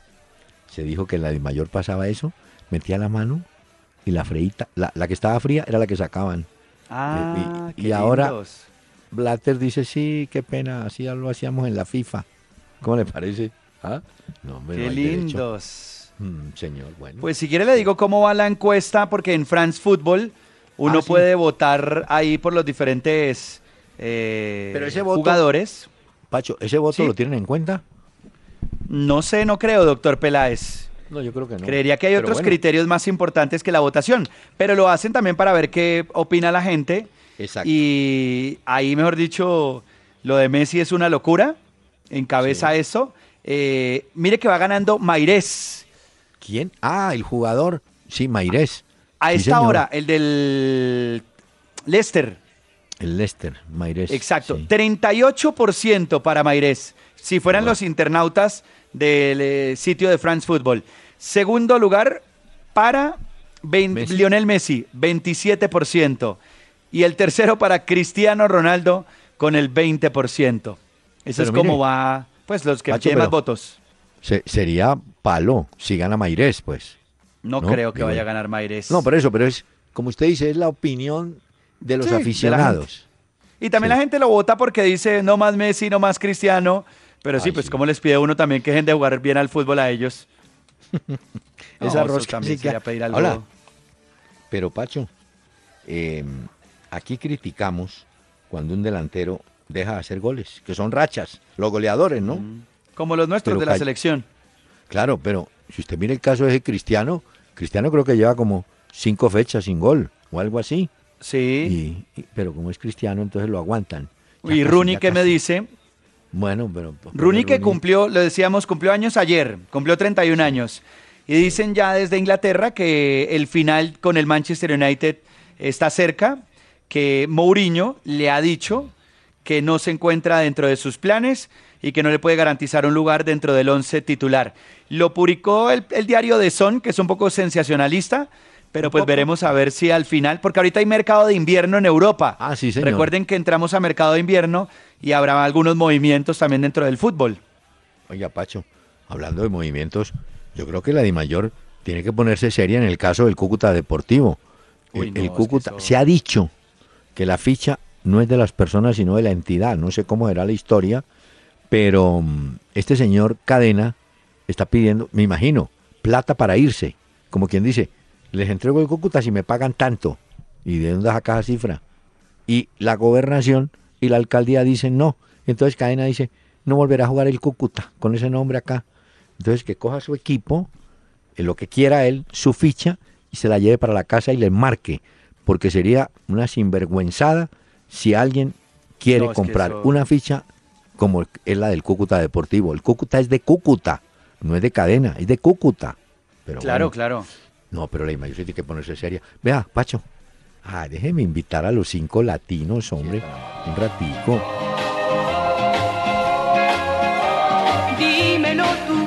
se dijo que en la de mayor pasaba eso, metía la mano y la freíta, la, la que estaba fría era la que sacaban. Ah, y- qué y ahora-. Blatter dice, sí, qué pena, así ya lo hacíamos en la FIFA. ¿Cómo le parece? ¿Ah? No, hombre, no Qué lindos. Mm, señor, bueno. Pues si quiere le digo cómo va la encuesta, porque en France Football uno Ah, sí. puede votar ahí por los diferentes eh, Pero ese voto- jugadores. Pacho, ¿ese voto sí. lo tienen en cuenta? No sé, no creo, doctor Peláez. No, yo creo que no. Creería que hay Pero otros bueno, criterios más importantes que la votación, pero lo hacen también para ver qué opina la gente. Exacto. Y ahí, mejor dicho, lo de Messi es una locura. Encabeza Sí. eso. Eh, mire que va ganando Mairés. ¿Quién? Ah, el jugador. Sí, Mairés. A esta hora, el del Leicester. El Leicester, Mairés. Exacto, sí. 38% para Mairés. Si fueran Bueno. los internautas del eh, sitio de France Football. Segundo lugar para Messi. Lionel Messi, 27%. Y el tercero para Cristiano Ronaldo con el 20%. Eso Pero es como va, pues los que Pacho, tienen más votos. Se- sería palo si gana Mairés, pues. No, no, creo que digo- vaya a ganar Mairés. No, por eso, pero es, como usted dice, es la opinión de los Sí, de la aficionados. Y también Sí. la gente lo vota porque dice no más Messi, no más Cristiano. Pero sí, Ay, pues sí. como les pide uno también que dejen de jugar bien al fútbol a ellos. *laughs* No, Esa eso rosca también sería pedir algo. Hola. Pero, Pacho, eh, aquí criticamos cuando un delantero deja de hacer goles, que son rachas, los goleadores, ¿no? Como los nuestros Pero de la selección. Claro, pero si usted mira el caso de ese Cristiano, Cristiano creo que lleva como cinco fechas sin gol o algo así. Sí. Y, y- pero como es Cristiano, entonces lo aguantan. Ya Y Rooney, ¿qué me dice? Bueno, pero... pero Rooney que cumplió, lo decíamos, cumplió años ayer, cumplió 31 años. Y dicen ya desde Inglaterra que el final con el Manchester United está cerca, que Mourinho le ha dicho que no se encuentra dentro de sus planes y que no le puede garantizar un lugar dentro del 11 titular. Lo publicó el, el diario The Sun, que es un poco sensacionalista, pero pues veremos a ver si al final, porque ahorita hay mercado de invierno en Europa. Ah, sí, señor. Recuerden que entramos a mercado de invierno y habrá algunos movimientos también dentro del fútbol. Oiga, Pacho, hablando de movimientos, yo creo que la DIMAYOR tiene que ponerse seria en el caso del Cúcuta Deportivo. Uy, el no, Cúcuta, eso- se ha dicho que la ficha no es de las personas, sino de la entidad. No sé cómo era la historia, pero mm, este señor Cadena está pidiendo, me imagino, plata para irse. Como quien dice, les entrego el Cúcuta si me pagan tanto. ¿Y de dónde saca esa cifra? Y la gobernación y la alcaldía dicen no. Entonces Cadena dice, no volverá a jugar el Cúcuta con ese nombre acá. Entonces que coja su equipo, eh, lo que quiera él, su ficha, y se la lleve para la casa y le marque. Porque sería una sinvergüenzada si alguien quiere No, comprar eso- una ficha como es la del Cúcuta Deportivo. El Cúcuta es de Cúcuta, no es de cadena, es de Cúcuta. Pero Claro, bueno, claro. no, pero la imagen tiene que ponerse seria. Vea, Pacho. Ah, déjeme invitar a los cinco latinos, hombre. Un ratico. Dímelo tú,